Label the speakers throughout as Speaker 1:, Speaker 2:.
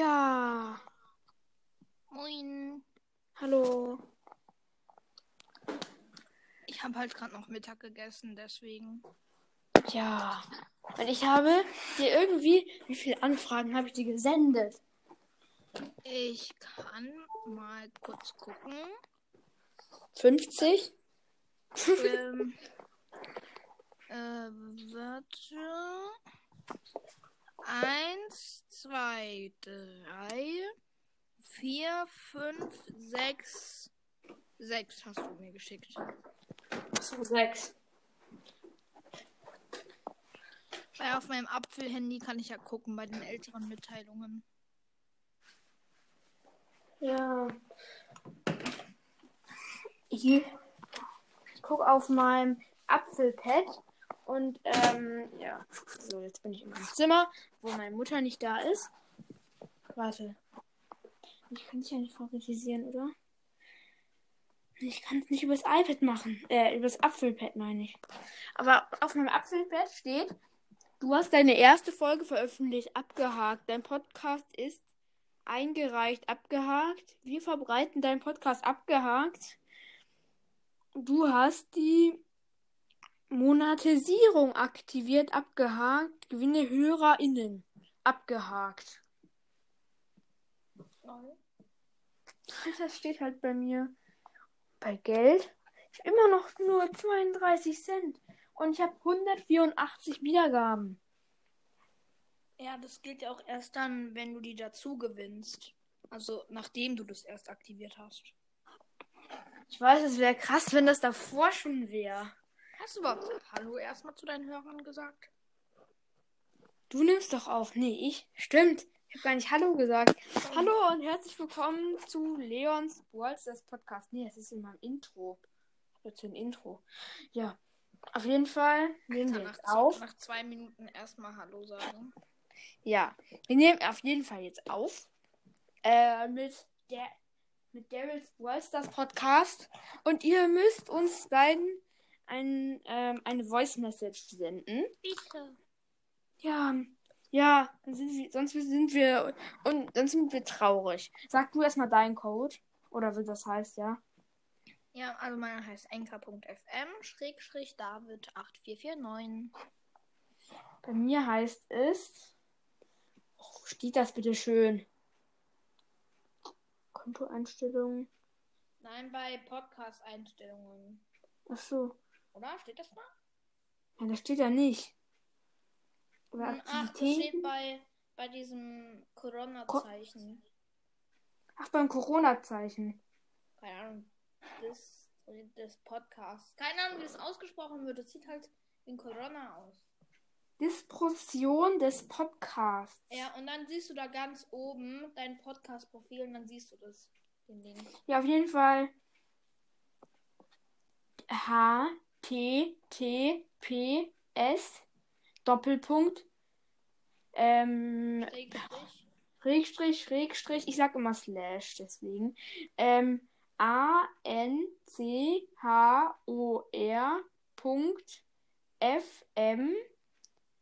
Speaker 1: Ja.
Speaker 2: Moin.
Speaker 1: Hallo.
Speaker 2: Ich habe halt gerade noch Mittag gegessen, deswegen.
Speaker 1: Ja. Und ich habe dir irgendwie, wie viele Anfragen habe ich dir gesendet?
Speaker 2: Ich kann mal kurz gucken.
Speaker 1: 50?
Speaker 2: ähm, äh, warte. Eins, zwei, drei, vier, fünf, sechs. Sechs hast du mir geschickt.
Speaker 1: So, 6.
Speaker 2: Weil auf meinem Apfelhandy kann ich ja gucken bei den älteren Mitteilungen.
Speaker 1: Ja. Hier. Ich gucke auf meinem Apfelpad und ähm, ja. So, jetzt bin ich in meinem Zimmer, wo meine Mutter nicht da ist. Warte. Ich kann dich ja nicht favorisieren, oder? Ich kann es nicht übers iPad machen. Äh, übers Apfelpad meine ich. Aber auf meinem Apfelpad steht, du hast deine erste Folge veröffentlicht, abgehakt. Dein Podcast ist eingereicht, abgehakt. Wir verbreiten deinen Podcast abgehakt. Du hast die Monetisierung aktiviert, abgehakt. Gewinne HörerInnen. Abgehakt. Das steht halt bei mir. Bei Geld. Ich habe immer noch nur 32 Cent. Und ich habe 184 Wiedergaben.
Speaker 2: Ja, das gilt ja auch erst dann, wenn du die dazu gewinnst. Also nachdem du das erst aktiviert hast.
Speaker 1: Ich weiß, es wäre krass, wenn das davor schon wäre.
Speaker 2: Hast du überhaupt Hallo erstmal zu deinen Hörern gesagt?
Speaker 1: Du nimmst doch auf. Nee, ich. Stimmt. Ich habe gar nicht Hallo gesagt. Hallo und herzlich willkommen zu Leons Walls, das Podcast. Nee, das ist in meinem Intro. Jetzt ein Intro. Ja. Auf jeden Fall nehmen wir
Speaker 2: Nach,
Speaker 1: jetzt auf.
Speaker 2: nach zwei Minuten erstmal Hallo sagen.
Speaker 1: Ja. Wir nehmen auf jeden Fall jetzt auf. Äh, mit der mit Daryl's Walls, das Podcast. Und ihr müsst uns beiden ein, ähm, eine Voice Message senden.
Speaker 2: Bitte.
Speaker 1: Ja, ja, dann sind wir, sonst sind wir und dann sind wir traurig. Sag du erstmal deinen Code oder wie das heißt, ja?
Speaker 2: Ja, also meiner heißt enker.fm schrägstrich David 8449.
Speaker 1: Bei mir heißt es oh, steht das bitte schön? Kontoeinstellungen.
Speaker 2: Nein, bei Podcast-Einstellungen.
Speaker 1: Ach so.
Speaker 2: Oder? Steht das da?
Speaker 1: Ja, das steht da nicht. Oder
Speaker 2: Hm, Ach, das
Speaker 1: Aktivitäten?
Speaker 2: steht bei, bei diesem Corona-Zeichen.
Speaker 1: Ach, beim Corona-Zeichen.
Speaker 2: Keine Ahnung. Das, das Podcast. Keine Ahnung, wie das ausgesprochen wird. Das sieht halt ein Corona aus.
Speaker 1: Disposition des Podcasts.
Speaker 2: Ja, und dann siehst du da ganz oben dein Podcast-Profil und dann siehst du das. Den Link.
Speaker 1: Ja, auf jeden Fall. H T T P S Doppelpunkt ähm,
Speaker 2: Schrägstrich.
Speaker 1: Schrägstrich, ich sag immer Slash, deswegen. Ähm, A N C H O R Punkt F M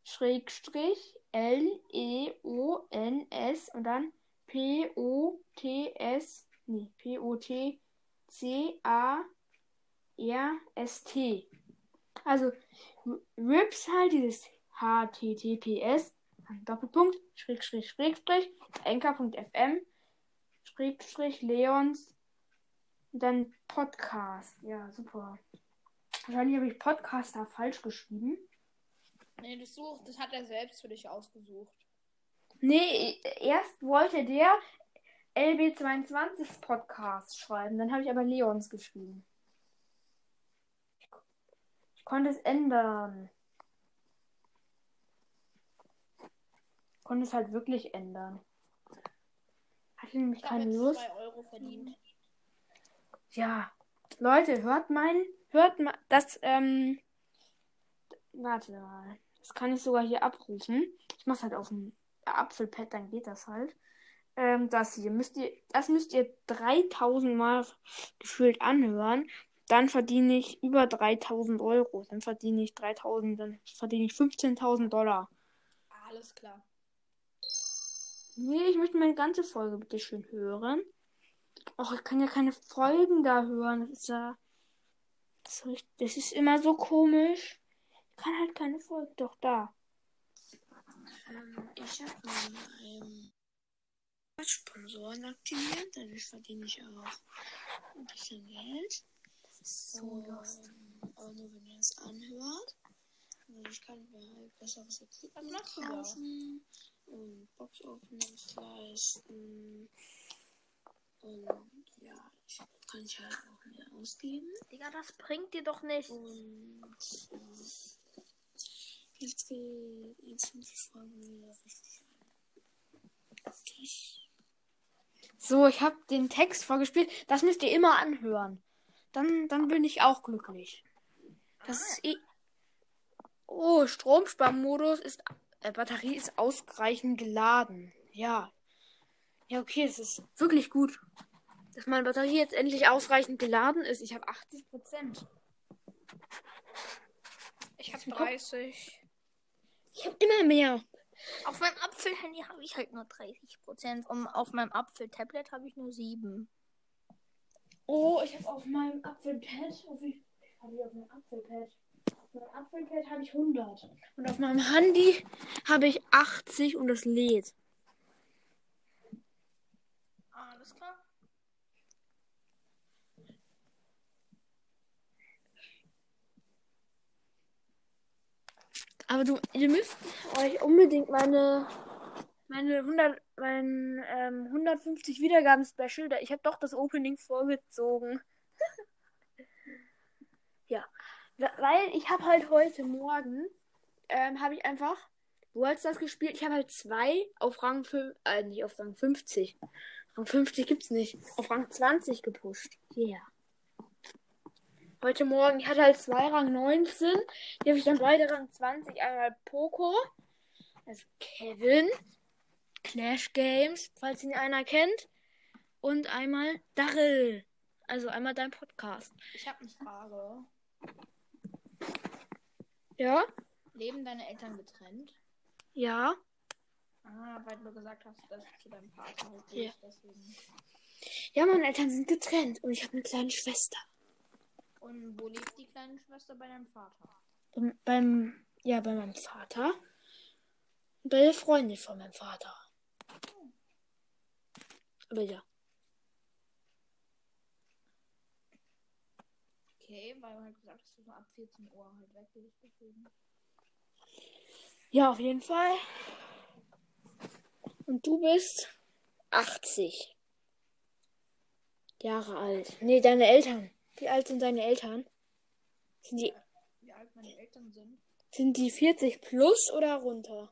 Speaker 1: Schrägstrich L E O N S und dann P O T S nee, P O T C A R S T. Also Rips halt dieses HTTPS Doppelpunkt Schrägstrich Schrägstrich Anchor.fm Schrägstrich Leons und dann Podcast. Ja, super. Wahrscheinlich habe ich Podcaster falsch geschrieben.
Speaker 2: Nee, das, such, das hat er selbst für dich ausgesucht.
Speaker 1: Nee, erst wollte der LB22 Podcast schreiben, dann habe ich aber Leons geschrieben. Ich konnte es ändern. Ich konnte es halt wirklich ändern. Hatte nämlich
Speaker 2: Ich
Speaker 1: keine
Speaker 2: jetzt
Speaker 1: Lust.
Speaker 2: 2 Euro verdient.
Speaker 1: Ja, Leute, hört mein, hört mal, das, ähm, warte mal, das kann ich sogar hier abrufen. Ich mach's halt auf dem Apfelpad, dann geht das halt. Ähm, das hier müsst ihr, das müsst ihr 3000 Mal gefühlt anhören. Dann verdiene ich über 3000 Euro. Dann verdiene ich 3000, dann verdiene ich 15.000 Dollar.
Speaker 2: Alles klar.
Speaker 1: Nee, ich möchte meine ganze Folge bitte schön hören. Och, ich kann ja keine Folgen da hören. Das ist ja. Das ist, das ist immer so komisch. Ich kann halt keine Folgen. Doch, da.
Speaker 3: Ähm, ich habe mal ähm, Sponsoren aktiviert, dadurch verdiene ich auch ein bisschen Geld.
Speaker 1: So
Speaker 3: Und,
Speaker 1: lost.
Speaker 3: aber nur wenn ihr es anhört. Und ich kann mir halt besseres Equipment
Speaker 2: machst du da?
Speaker 3: kaufen und Box Openings leisten. Und ja, ich kann ich halt auch mehr ausgeben.
Speaker 2: Digga, das bringt dir doch nicht.
Speaker 3: Und äh, jetzt geht jetzt sind die Folgen wieder richtig aktiv.
Speaker 1: So, ich habe den Text vorgespielt. Das müsst ihr immer anhören. Dann, dann bin ich auch glücklich. Das ist eh. Oh, Stromsparmodus ist. Äh, Batterie ist ausreichend geladen. Ja. Ja, okay, es ist wirklich gut. Dass meine Batterie jetzt endlich ausreichend geladen ist. Ich habe 80 Prozent.
Speaker 2: Ich hab
Speaker 1: Guck.
Speaker 2: 30.
Speaker 1: Ich habe immer mehr.
Speaker 2: Auf meinem Apfel-Handy habe ich halt nur 30%. Und auf meinem Apfel-Tablet habe ich nur 7.
Speaker 1: Oh, ich habe auf meinem Apfelpad. Auf wie habe ich auf meinem Apfelpad? Auf meinem Apfelpad habe ich 100. Und auf meinem Handy habe ich 80 und es lädt.
Speaker 2: Alles klar.
Speaker 1: Aber du, ihr müsst euch unbedingt meine, meine 100, mein ähm, 150 Wiedergaben Special, ich habe doch das Opening vorgezogen. ja, weil ich habe halt heute Morgen ähm, habe ich einfach World Stars gespielt. Ich habe halt zwei auf Rang 5, äh, nicht auf Rang 50. Rang 50 gibt's nicht. Auf Rang 20 gepusht. Yeah. Heute Morgen, ich hatte halt zwei Rang 19. Die habe ich dann beide Rang 20. Einmal Poco, also Kevin, Clash Games, falls ihn einer kennt. Und einmal Darrell. Also einmal dein Podcast.
Speaker 2: Ich habe eine Frage.
Speaker 1: Ja?
Speaker 2: Leben deine Eltern getrennt?
Speaker 1: Ja.
Speaker 2: Ah, weil du gesagt hast, dass du zu deinem Vater halt
Speaker 1: Ja.
Speaker 2: deswegen.
Speaker 1: Ja, meine Eltern sind getrennt und ich habe eine kleine Schwester.
Speaker 2: Und wo lebt die kleine Schwester bei deinem Vater?
Speaker 1: Und beim, ja, bei meinem Vater. Und bei der Freundin von meinem Vater. Aber ja.
Speaker 2: Okay, weil du halt gesagt hast, du so ab 14 Uhr halt weg bist, deswegen.
Speaker 1: Ja, auf jeden Fall. Und du bist 80 Jahre alt. Nee, deine Eltern. Wie alt sind deine Eltern? Sind die,
Speaker 2: Wie alt meine Eltern sind?
Speaker 1: sind die 40 plus oder runter?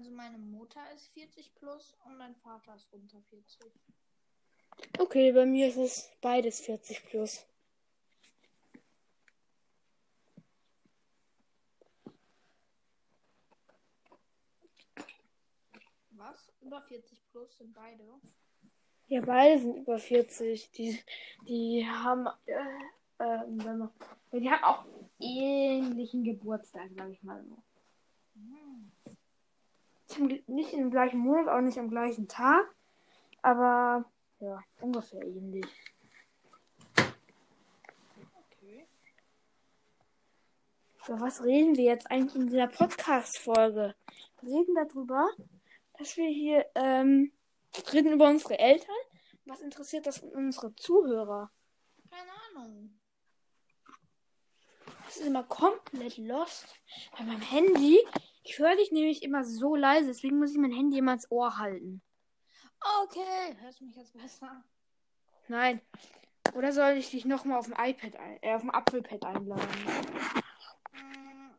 Speaker 2: Also meine Mutter ist 40 plus und mein Vater ist unter 40.
Speaker 1: Okay, bei mir ist es beides 40 plus.
Speaker 2: Was? Über 40 plus sind beide.
Speaker 1: Ja, beide sind über 40. Die, die haben, äh, äh, die haben auch ähnlichen Geburtstag, sag ich mal so. Im, nicht im gleichen Monat, auch nicht am gleichen Tag, aber ja, ungefähr ähnlich.
Speaker 2: Okay.
Speaker 1: Über was reden wir jetzt eigentlich in dieser Podcast-Folge? Wir reden darüber, dass wir hier, ähm, reden über unsere Eltern. Was interessiert das unsere Zuhörer?
Speaker 2: Keine Ahnung.
Speaker 1: Das ist immer komplett lost. Bei meinem Handy, ich höre dich nämlich immer so leise, deswegen muss ich mein Handy immer ins Ohr halten.
Speaker 2: Okay. Hörst du mich jetzt besser?
Speaker 1: Nein. Oder soll ich dich nochmal auf dem iPad, ein, äh, auf dem Apfelpad einladen?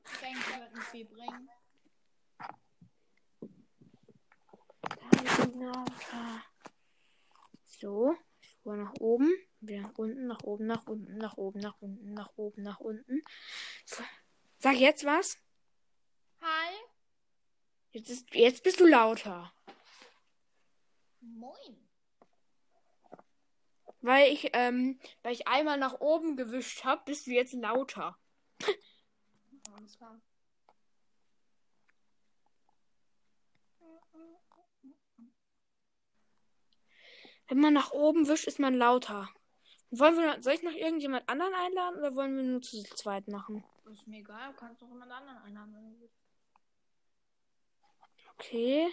Speaker 2: Ich denke, das wird nicht viel bringen.
Speaker 1: So, Spur nach oben, wieder nach unten, nach oben, nach unten, nach oben, nach unten, nach oben, nach unten. Sag jetzt was.
Speaker 2: Hi.
Speaker 1: Jetzt, ist, jetzt bist du lauter.
Speaker 2: Moin.
Speaker 1: Weil ich, ähm, weil ich einmal nach oben gewischt habe, bist du jetzt lauter.
Speaker 2: Alles klar.
Speaker 1: Wenn man nach oben wischt, ist man lauter. Wollen wir, soll ich noch irgendjemand anderen einladen oder wollen wir nur zu zweit machen?
Speaker 2: Ist mir egal, du kannst doch jemand anderen einladen, wenn du willst.
Speaker 1: Okay.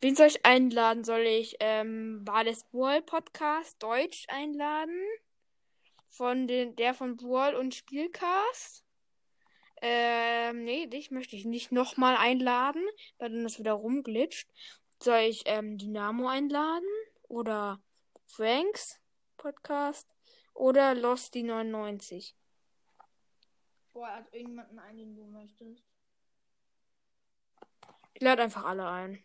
Speaker 1: Wen soll ich einladen? Soll ich ähm, Bades Brawl Podcast Deutsch einladen? Von den, der von Brawl und Spielcast? Ähm, nee, dich möchte ich nicht nochmal einladen, weil dann das wieder rumglitscht. Soll ich ähm, Dynamo einladen? Oder Franks Podcast? Oder Lost die 99?
Speaker 2: Boah, hat irgendjemanden ein, den du möchtest.
Speaker 1: Ich lade einfach alle ein.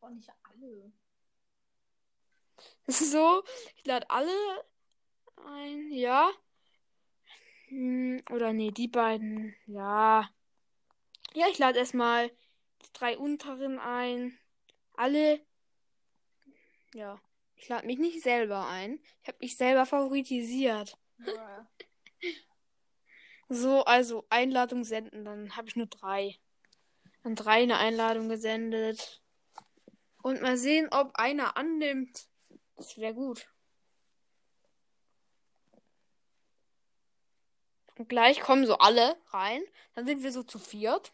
Speaker 2: Boah, nicht alle.
Speaker 1: So, ich lade alle ein, ja. Hm, Oder nee, die beiden, ja. Ja, ich lade erstmal die drei unteren ein. Alle. Ja. Ich lade mich nicht selber ein. Ich habe mich selber favoritisiert.
Speaker 2: Bruh.
Speaker 1: So, also Einladung senden, dann habe ich nur drei. Dann drei eine Einladung gesendet. Und mal sehen, ob einer annimmt. Das wäre gut. Und gleich kommen so alle rein. Dann sind wir so zu viert.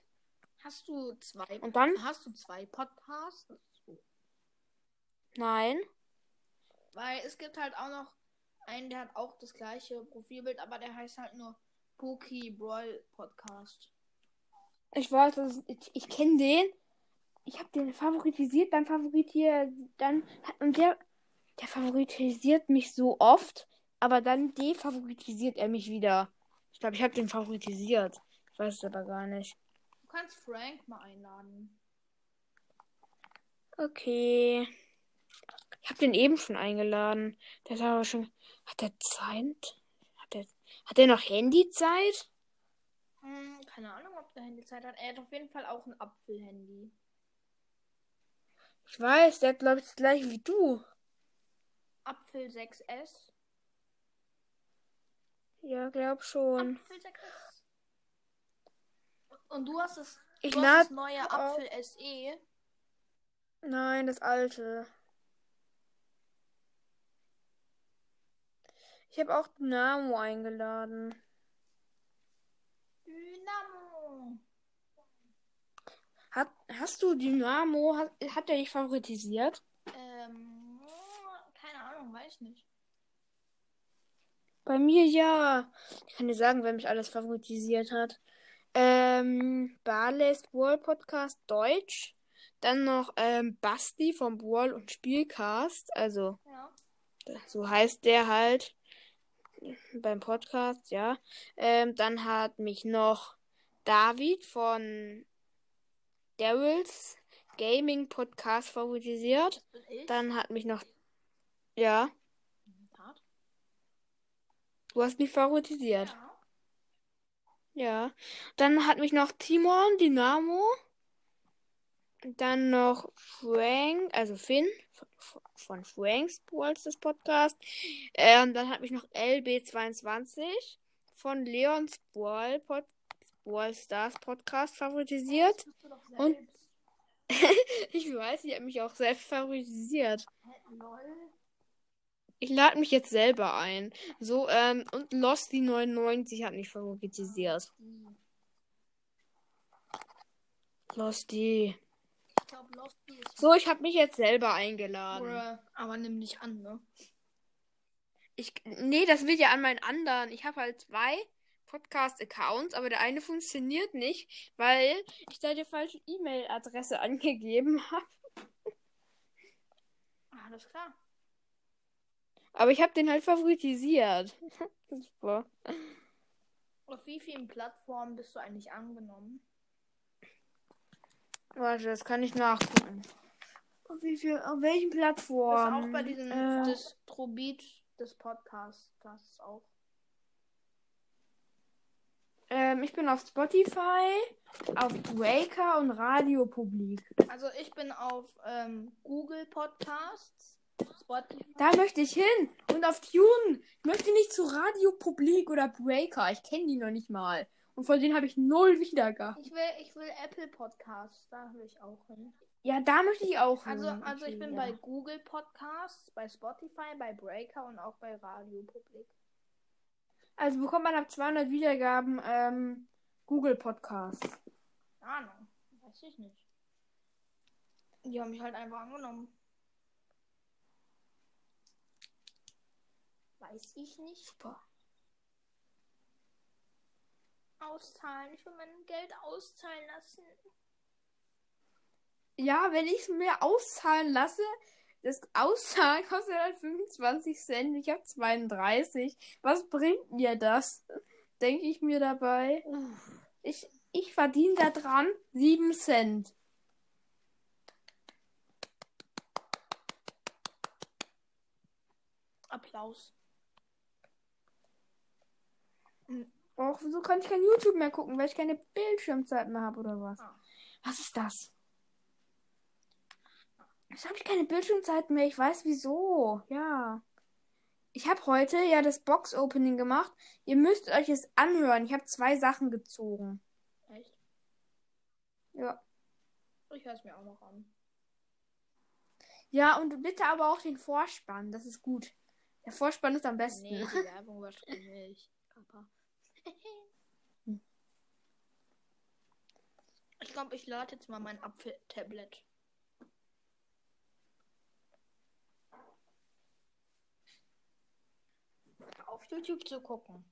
Speaker 2: Hast du zwei?
Speaker 1: Und dann?
Speaker 2: Hast du zwei Podcasts?
Speaker 1: Nein.
Speaker 2: Weil es gibt halt auch noch einen, der hat auch das gleiche Profilbild, aber der heißt halt nur Poki Brawl Podcast.
Speaker 1: Ich weiß, ich, ich kenne den. Ich habe den favoritisiert, dann favoritiert, dann und der, der favoritisiert mich so oft, aber dann defavoritisiert er mich wieder. Ich glaube, ich habe den favoritisiert. Ich weiß es aber gar nicht.
Speaker 2: Du kannst Frank mal einladen.
Speaker 1: Okay. Ich habe den eben schon eingeladen. Der ist aber schon. Hat der Zeit? Hat der, hat der noch Handyzeit?
Speaker 2: Keine Ahnung, ob der Handyzeit hat. Er hat auf jeden Fall auch ein Apfel-Handy.
Speaker 1: Ich weiß, der hat, glaube ich, das gleiche wie du.
Speaker 2: Apfel 6S.
Speaker 1: Ja, glaub schon.
Speaker 2: Apfel 6S. Und du hast das,
Speaker 1: Ich
Speaker 2: du hast das neue Apfel E. SE.
Speaker 1: Nein, das alte. Ich habe auch Dynamo eingeladen.
Speaker 2: Dynamo.
Speaker 1: Hat, hast du Dynamo? Hat, hat er dich favoritisiert?
Speaker 2: Ähm, keine Ahnung, weiß nicht.
Speaker 1: Bei mir ja. Ich kann dir sagen, wer mich alles favoritisiert hat. Ähm, Barley's Brawl Podcast Deutsch. Dann noch ähm, Basti vom Brawl und Spielcast. Also,
Speaker 2: Ja.
Speaker 1: so heißt der halt beim Podcast, ja. Ähm, dann hat mich noch David von Daryls Gaming Podcast favorisiert. Dann hat mich noch, ja, du hast mich favorisiert.
Speaker 2: Ja.
Speaker 1: Ja. Dann hat mich noch Timon Dynamo. Dann noch Frank, also Finn von Franks Balls, das Podcast. Ähm, dann hat mich noch LB22 von Leons Ball, Pod, Ball Stars Podcast favorisiert. Und-. Ich weiß, ich habe mich auch selbst favorisiert. Ich lade mich jetzt selber ein. So, ähm, und Lost die 99 hat mich favorisiert.
Speaker 2: Die.
Speaker 1: Lost die.
Speaker 2: Glaube, Bee ist.
Speaker 1: So, ich habe mich jetzt selber eingeladen.
Speaker 2: Bruh. Aber nimm nicht an, ne?
Speaker 1: Ich, nee, das wird ja an meinen anderen. Ich habe halt zwei Podcast-Accounts, aber der eine funktioniert nicht, weil ich da die falsche E-Mail-Adresse angegeben habe.
Speaker 2: Alles klar.
Speaker 1: Aber ich habe den halt favoritisiert. Super.
Speaker 2: Auf wie vielen Plattformen bist du eigentlich angenommen?
Speaker 1: Warte, das kann ich nachgucken. Auf, wie viel, auf welchen
Speaker 2: Das
Speaker 1: Plattformen?
Speaker 2: ist auch bei diesem
Speaker 1: äh,
Speaker 2: Distrobit des Podcasts. Das auch.
Speaker 1: ähm, ich bin auf Spotify, auf Breaker und Radio Publik.
Speaker 2: Also ich bin auf ähm, Google Podcasts, Spotify.
Speaker 1: Da möchte ich hin. Und auf Tune. Ich möchte nicht zu Radio Publik oder Breaker. Ich kenne die noch nicht mal. Und von denen habe ich null Wiedergaben.
Speaker 2: Ich will, ich will Apple Podcasts, da will ich auch hin.
Speaker 1: Ja, da möchte ich auch
Speaker 2: Also,
Speaker 1: hin.
Speaker 2: also ich
Speaker 1: Okay,
Speaker 2: bin
Speaker 1: ja.
Speaker 2: bei Google Podcasts, bei Spotify, bei Breaker und auch bei Radio Public.
Speaker 1: Also bekommt man ab 200 Wiedergaben ähm, Google Podcast.
Speaker 2: Ahnung, weiß ich nicht. Die haben mich halt einfach angenommen. Weiß ich nicht.
Speaker 1: Super.
Speaker 2: Auszahlen. Ich will mein Geld auszahlen lassen.
Speaker 1: Ja, wenn ich es mir auszahlen lasse, das Auszahlen kostet halt 25 Cent. Ich habe 32. Was bringt mir das? Denke ich mir dabei. Ich, ich verdiene da dran 7 Cent.
Speaker 2: Applaus.
Speaker 1: Och, wieso kann ich kein YouTube mehr gucken, weil ich keine Bildschirmzeit mehr habe oder was?
Speaker 2: Ah.
Speaker 1: Was ist das? Jetzt habe ich keine Bildschirmzeit mehr. Ich weiß wieso. Ja. Ich habe heute ja das Box-Opening gemacht. Ihr müsst euch es anhören. Ich habe zwei Sachen gezogen.
Speaker 2: Echt?
Speaker 1: Ja.
Speaker 2: Ich höre es mir auch noch an.
Speaker 1: Ja, und bitte aber auch den Vorspann. Das ist gut. Der Vorspann ist am besten.
Speaker 2: Nee, die Werbung überspringe ich. Papa. Ich glaube, ich lade jetzt mal mein Apfel-Tablet. Auf YouTube zu gucken.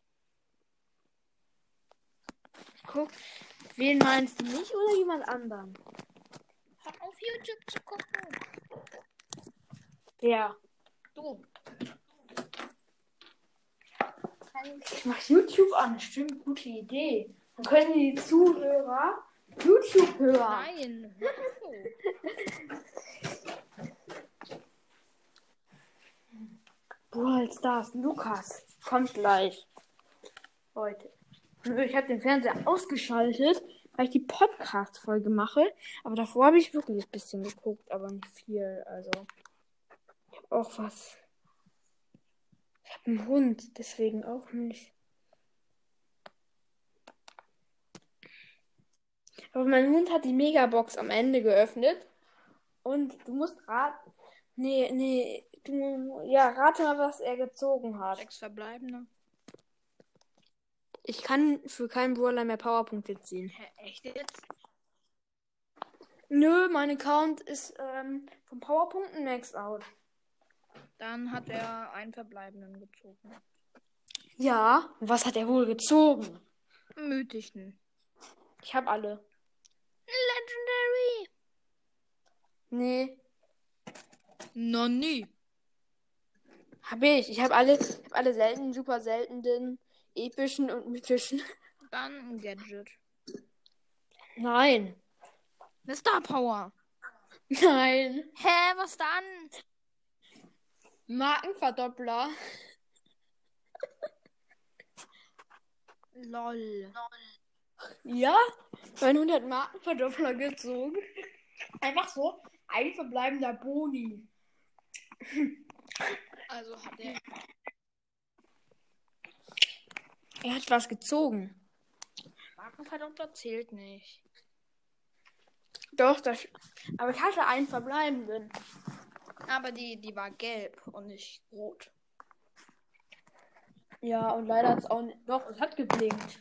Speaker 1: Guck. Wen meinst du? Mich oder jemand anderen?
Speaker 2: Hör auf YouTube zu gucken.
Speaker 1: Ja.
Speaker 2: Du.
Speaker 1: Ich mach YouTube an. Stimmt, gute Idee. Dann können die Zuhörer YouTube hören.
Speaker 2: Nein. auf.
Speaker 1: Brawl Stars, Lukas. Kommt gleich. Heute. Ich habe den Fernseher ausgeschaltet, weil ich die Podcast-Folge mache. Aber davor habe ich wirklich ein bisschen geguckt, aber nicht viel. Also. Ich habe auch was. Einen Hund, deswegen auch nicht. Aber mein Hund hat die Megabox am Ende geöffnet. Und du musst raten. Nee, nee. Du, ja, rate mal, was er gezogen hat.
Speaker 2: Sechs verbleibende.
Speaker 1: Ich kann für keinen Brawler mehr Powerpunkte ziehen.
Speaker 2: Hä, echt jetzt?
Speaker 1: Nö, mein Account ist ähm, von Powerpunkten maxed out.
Speaker 2: Dann hat er einen verbleibenden gezogen.
Speaker 1: Ja, was hat er wohl gezogen?
Speaker 2: Mythischen.
Speaker 1: Ich habe alle.
Speaker 2: Legendary.
Speaker 1: Nee,
Speaker 2: Noch nie.
Speaker 1: habe ich. Ich habe alle, ich hab alle seltenen, super seltenen, epischen und mythischen.
Speaker 2: Dann ein Gadget.
Speaker 1: Nein.
Speaker 2: Eine Star Power.
Speaker 1: Nein.
Speaker 2: Hä, was dann?
Speaker 1: Markenverdoppler.
Speaker 2: Lol.
Speaker 1: Ja, mein Hund hat Markenverdoppler gezogen. Einfach so ein verbleibender Boni.
Speaker 2: Also hat er.
Speaker 1: Er hat was gezogen.
Speaker 2: Markenverdoppler zählt nicht.
Speaker 1: Doch, das. Aber ich hatte einen verbleibenden.
Speaker 2: Aber die, die war gelb und nicht rot.
Speaker 1: Ja, und leider hat es auch nicht. Doch, es hat geblinkt.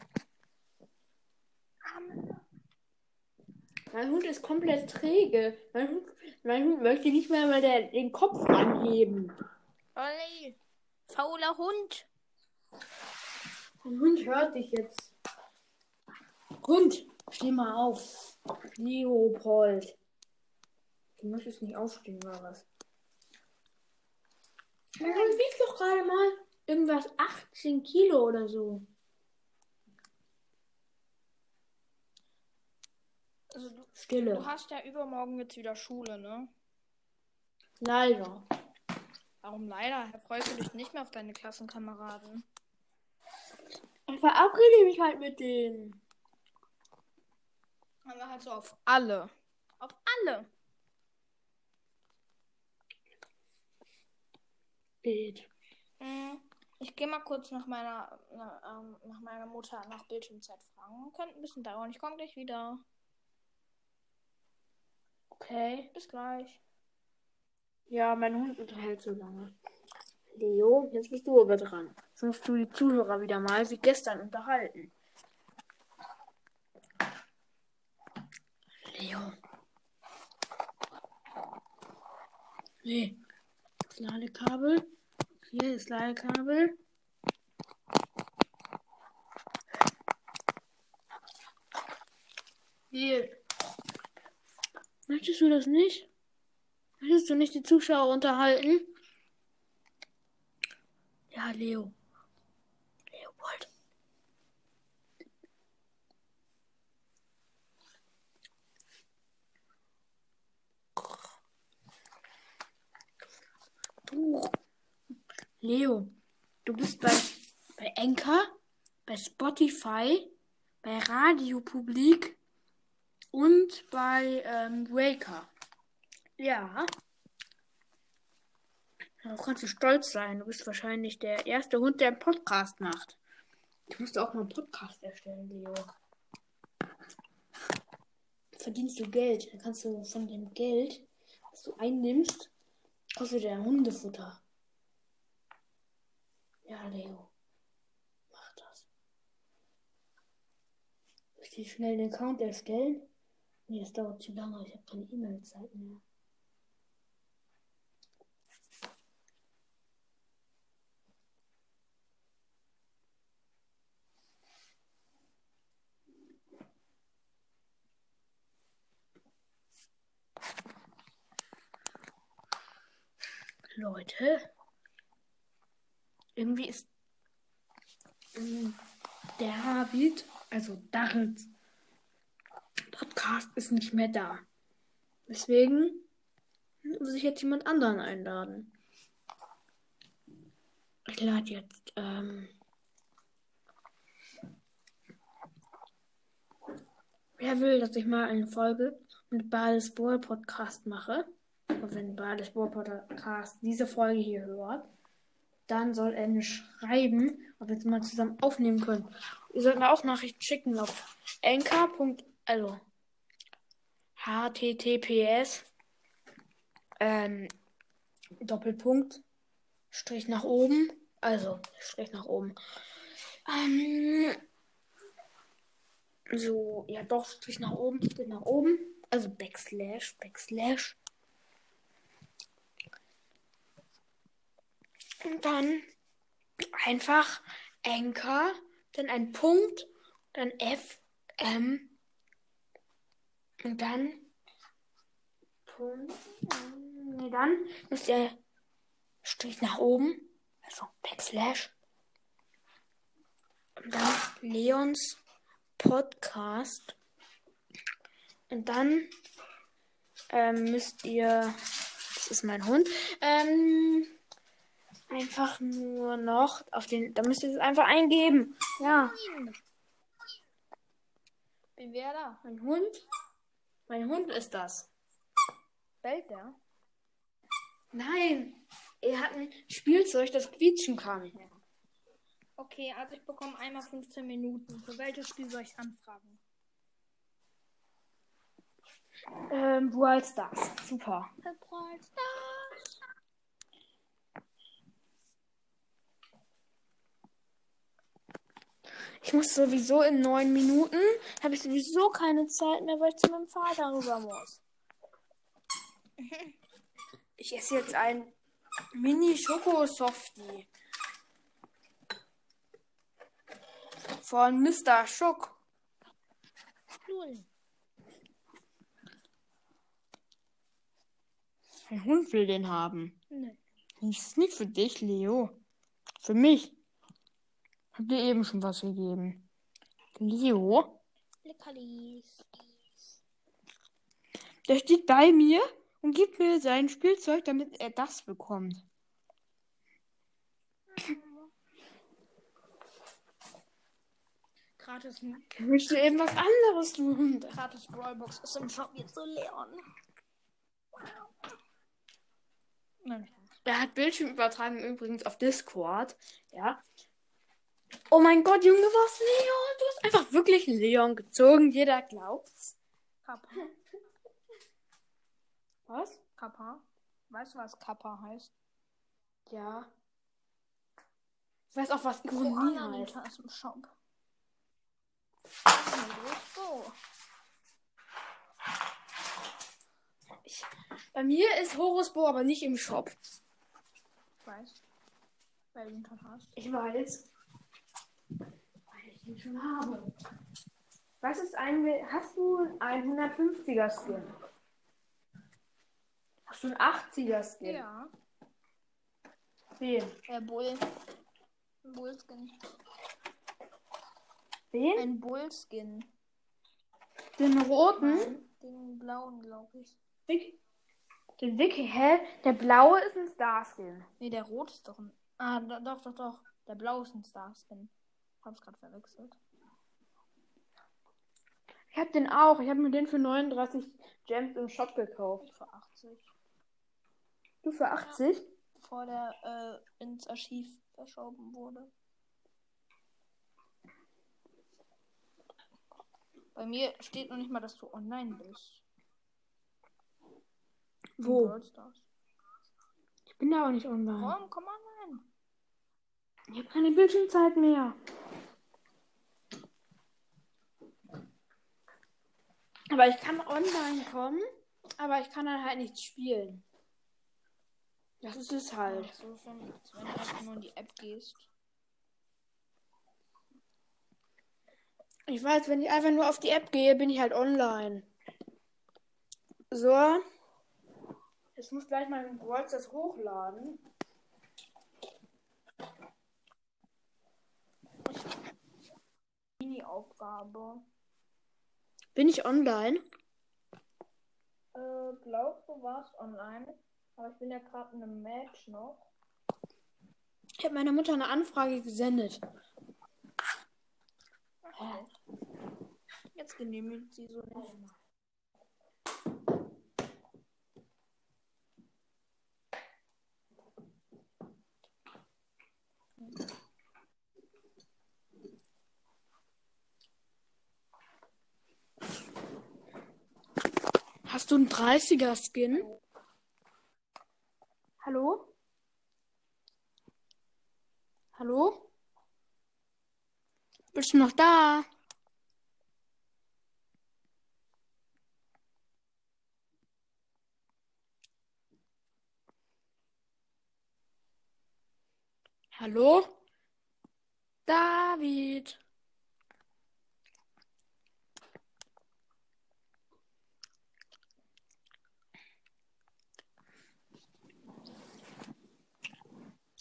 Speaker 1: Mein Hund ist komplett träge. Mein Hund, mein Hund möchte nicht mehr mal der, den Kopf anheben.
Speaker 2: Olli, fauler Hund.
Speaker 1: Mein Hund hört dich jetzt. Hund, steh mal auf. Leopold. Du möchtest nicht aufstehen, oder was? Hund wiegt doch gerade mal irgendwas 18 Kilo oder so.
Speaker 2: Also du,
Speaker 1: Stille.
Speaker 2: du hast ja übermorgen jetzt wieder Schule, ne?
Speaker 1: Leider.
Speaker 2: Warum leider? Freust du dich nicht mehr auf deine Klassenkameraden?
Speaker 1: Ich verabrede mich halt mit denen.
Speaker 2: Aber halt so auf alle. Auf alle.
Speaker 1: Bild.
Speaker 2: Mhm. Ich gehe mal kurz nach meiner, na, ähm, nach meiner Mutter nach Bildschirmzeit fragen. Könnte ein bisschen dauern. Ich komme gleich wieder.
Speaker 1: Okay.
Speaker 2: Bis gleich.
Speaker 1: Ja, mein Hund unterhält so lange. Leo, jetzt bist du aber dran. Jetzt musst du die Zuhörer wieder mal wie gestern unterhalten. Leo. Nee. Das Ladekabel. Hier ist Ladekabel. Hier. Möchtest du das nicht? Möchtest du nicht die Zuschauer unterhalten? Ja, Leo. Leopold. Du. Leo, du bist bei, bei Anchor, bei Spotify, bei Radio Publik und bei ähm, Breaker. Ja. Darauf kannst du stolz sein. Du bist wahrscheinlich der erste Hund, der einen Podcast macht. Ich musste auch mal einen Podcast erstellen, Leo. Verdienst du Geld. Dann kannst du von dem Geld, was du einnimmst, kostet der Hundefutter. Ja, Leo. Mach das. Soll ich schnell den Account erstellen? Nee, das dauert zu lange. Ich habe keine E-Mail-Zeit mehr. Leute, irgendwie ist ähm, der David, also Darrels Podcast ist nicht mehr da. Deswegen muss ich jetzt jemand anderen einladen. Ich lade jetzt, ähm, wer will, dass ich mal eine Folge mit Bades Ball Podcast mache? Und wenn Bades Ball Podcast diese Folge hier hört, dann soll er mir schreiben, ob wir es mal zusammen aufnehmen können. Ihr sollt mir auch Nachrichten schicken auf anchor. also https ähm, Doppelpunkt Strich nach oben, also Strich nach oben. Ähm, so, ja doch, Strich nach oben, Strich nach oben, also Backslash, Backslash. Und dann einfach Anchor, dann ein Punkt, dann F, M und dann Punkt. Nee, dann müsst ihr Strich nach oben, also Backslash. Und dann Leons Podcast. Und dann ähm, müsst ihr, das ist mein Hund, ähm, einfach nur noch auf den, da müsst ihr es einfach eingeben. Ja.
Speaker 2: Bin wer da?
Speaker 1: Mein Hund? Mein Hund ist das.
Speaker 2: Bellt der?
Speaker 1: Nein. Er hat ein Spielzeug, das quietschen kann.
Speaker 2: Okay, also ich bekomme einmal 15 Minuten. Für welches Spiel soll ich anfragen?
Speaker 1: Ähm, Brawl Stars. Super.
Speaker 2: Brawl Stars.
Speaker 1: Ich muss sowieso in neun Minuten, habe ich sowieso keine Zeit mehr, weil ich zu meinem Vater rüber muss. Ich esse jetzt ein Mini Schoko Softie. Von Mr. Schock.
Speaker 2: Null.
Speaker 1: Ein Hund will den haben.
Speaker 2: Nö.
Speaker 1: Das ist nicht für dich, Leo. Für mich. Hab dir eben schon was gegeben. Leo,
Speaker 2: Leckerlis.
Speaker 1: der steht bei mir und gibt mir sein Spielzeug, damit er das bekommt.
Speaker 2: Gratis,
Speaker 1: Ich möchte eben was anderes tun.
Speaker 2: gratis Brawlbox ist im Shop jetzt so Leon. Nein.
Speaker 1: Er hat Bildschirmübertragung übrigens auf Discord. Ja. Oh mein Gott, Junge, was Leon? Du hast einfach wirklich Leon gezogen. Jeder glaubt's.
Speaker 2: Kappa.
Speaker 1: Was?
Speaker 2: Kappa. Weißt du, was Kappa heißt?
Speaker 1: Ja. Ich weiß auch, was Ironie
Speaker 2: Koala
Speaker 1: heißt.
Speaker 2: Ist im Shop. So.
Speaker 1: Ich, bei mir ist Horusbo aber nicht im Shop.
Speaker 2: Ich weiß. Weil du ihn hast.
Speaker 1: Ich weiß. Weil ich ihn schon habe. Was ist ein. Hast du ein 150er Skin? Hast du einen 80er Skin?
Speaker 2: Ja.
Speaker 1: Wen?
Speaker 2: Der Bull. Ein Bullskin.
Speaker 1: Wen?
Speaker 2: Ein Bullskin.
Speaker 1: Den roten?
Speaker 2: Nein, den blauen, glaube ich.
Speaker 1: Vic- Den Wiki, hä? Der blaue ist ein Starskin.
Speaker 2: Nee, der rot ist doch ein. Ah, do- doch, doch, doch. Der blaue ist ein Starskin. Ich hab's gerade verwechselt.
Speaker 1: Ich hab den auch. Ich habe mir den für 39 Gems im Shop gekauft.
Speaker 2: Für 80.
Speaker 1: Du für 80?
Speaker 2: Bevor der äh, ins Archiv verschoben wurde. Bei mir steht noch nicht mal, dass du online bist.
Speaker 1: Wo? Ich bin da auch nicht online.
Speaker 2: Warum? Komm online.
Speaker 1: Ich habe keine Bildschirmzeit mehr. Aber ich kann online kommen, aber ich kann dann halt nichts spielen. Das ist es halt.
Speaker 2: Ach so, schon, wenn du einfach nur in die App gehst.
Speaker 1: Ich weiß, wenn ich einfach nur auf die App gehe, bin ich halt online. So. Jetzt muss gleich mal Brawl das hochladen.
Speaker 2: Mini-Aufgabe.
Speaker 1: Bin ich online?
Speaker 2: Äh, glaub, du warst online. Aber ich bin ja gerade in einem Match noch.
Speaker 1: Ich habe meiner Mutter eine Anfrage gesendet.
Speaker 2: Ach, Jetzt genehmigt sie so nicht.
Speaker 1: Hast du einen 30er Skin? Hallo? Hallo? Bist du noch da? Hallo? David?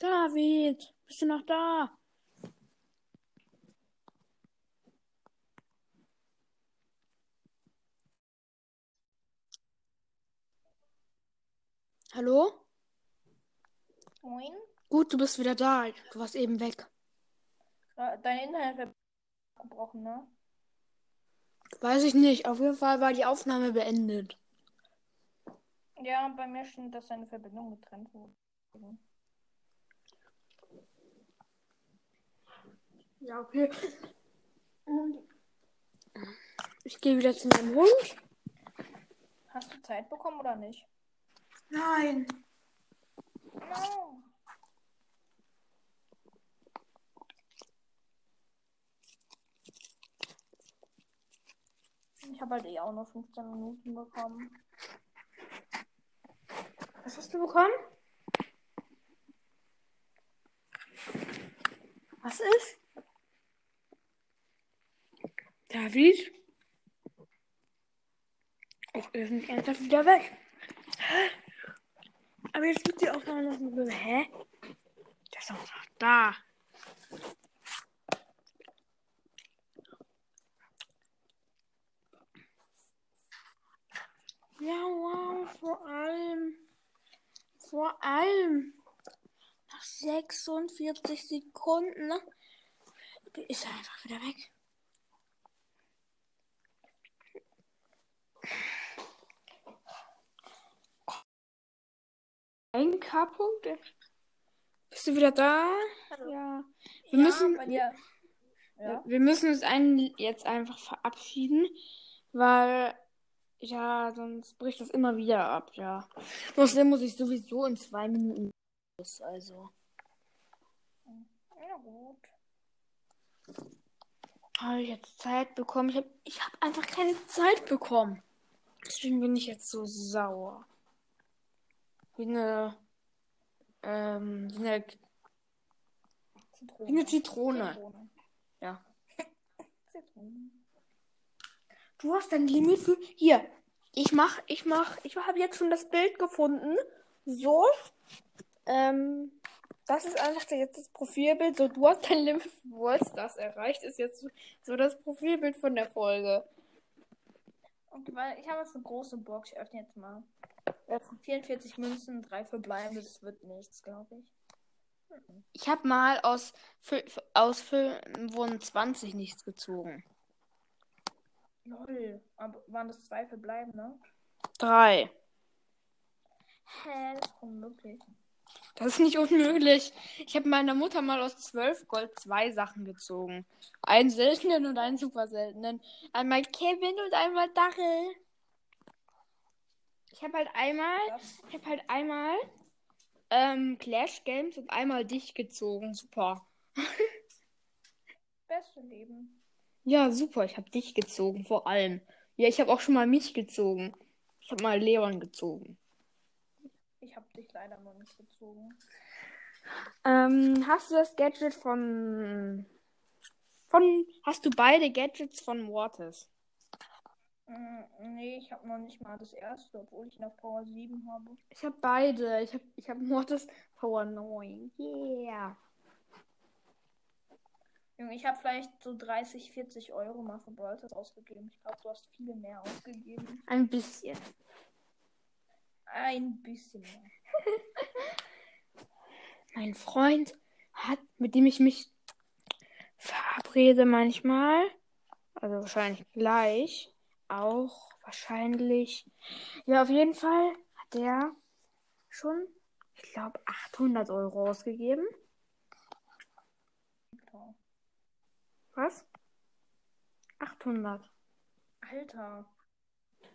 Speaker 1: David, bist du noch da? Hallo?
Speaker 2: Moin.
Speaker 1: Gut, du bist wieder da. Du warst eben weg.
Speaker 2: Äh, Dein Internet wird gebrochen, ne?
Speaker 1: Weiß ich nicht. Auf jeden Fall war die Aufnahme beendet.
Speaker 2: Ja, bei mir stimmt, dass deine Verbindung getrennt wurde.
Speaker 1: Ja, okay. Ich gehe wieder zu meinem Hund.
Speaker 2: Hast du Zeit bekommen oder nicht?
Speaker 1: Nein.
Speaker 2: No. Ich habe halt eh auch noch 15 Minuten bekommen.
Speaker 1: Was hast du bekommen? Was ist? David? Ich bin nicht ernsthaft wieder weg. Aber jetzt wird die Aufnahme noch ein bisschen. Hä? Das ist doch noch da. Ja, wow, vor allem. Vor allem. Nach 46 Sekunden. ne? Ist er einfach wieder weg. Ein K-Punkt. Bist du wieder da?
Speaker 2: Hallo.
Speaker 1: Ja. Wir
Speaker 2: ja,
Speaker 1: müssen.
Speaker 2: Ja.
Speaker 1: wir müssen uns einen jetzt einfach verabschieden, weil ja, sonst bricht das immer wieder ab, ja. Außerdem muss ich sowieso in zwei Minuten los, also.
Speaker 2: Ja, gut.
Speaker 1: Habe ich jetzt Zeit bekommen? Ich habe ich hab einfach keine Zeit bekommen. Deswegen bin ich jetzt so sauer. Wie eine, ähm, wie eine,
Speaker 2: Zitrone.
Speaker 1: wie eine Zitrone.
Speaker 2: Zitrone.
Speaker 1: Ja.
Speaker 2: Zitrone.
Speaker 1: Du hast dein Limit für. Hier. Ich mach, ich mach, ich habe jetzt schon das Bild gefunden. So. Ähm, das ist einfach jetzt das Profilbild. So, du hast dein Limit für das erreicht. Ist jetzt so das Profilbild von der Folge.
Speaker 2: Okay, weil ich habe jetzt eine große Box. Ich öffne jetzt mal. Jetzt sind 44 Münzen, drei verbleibende. Das wird nichts, glaube ich.
Speaker 1: Ich habe mal aus, aus 25 nichts gezogen.
Speaker 2: Lol. Aber waren das zwei verbleibende?
Speaker 1: Drei.
Speaker 2: Hä, das ist unmöglich.
Speaker 1: Das ist nicht unmöglich. Ich habe meiner Mutter mal aus 12 Gold zwei Sachen gezogen. Einen seltenen und einen super seltenen. Einmal Kevin und einmal Darrell. Ich habe halt einmal, ich habe halt einmal ähm, Clash Games und einmal dich gezogen. Super.
Speaker 2: beste Leben.
Speaker 1: Ja, super. Ich habe dich gezogen, vor allem. Ja, ich habe auch schon mal mich gezogen. Ich habe mal Leon gezogen.
Speaker 2: Ich habe dich leider noch nicht gezogen.
Speaker 1: Ähm, hast du das Gadget von. Von. Hast du beide Gadgets von Mortis?
Speaker 2: Mm, nee, ich habe noch nicht mal das erste, obwohl ich noch Power 7 habe.
Speaker 1: Ich habe beide. Ich habe ich hab Mortis Power 9. Yeah.
Speaker 2: Junge, ich habe vielleicht so 30, 40 Euro mal für Brawl ausgegeben. Ich glaube, du hast viel mehr ausgegeben.
Speaker 1: Ein bisschen.
Speaker 2: Ein bisschen mehr.
Speaker 1: Mein Freund hat, mit dem ich mich verabrede manchmal, also wahrscheinlich gleich, auch wahrscheinlich, ja, auf jeden Fall hat der schon, ich glaube, 800 Euro ausgegeben. Was? 800.
Speaker 2: Alter.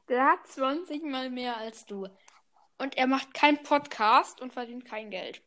Speaker 1: Der hat 20 mal mehr als du. Und er macht keinen Podcast und verdient kein Geld.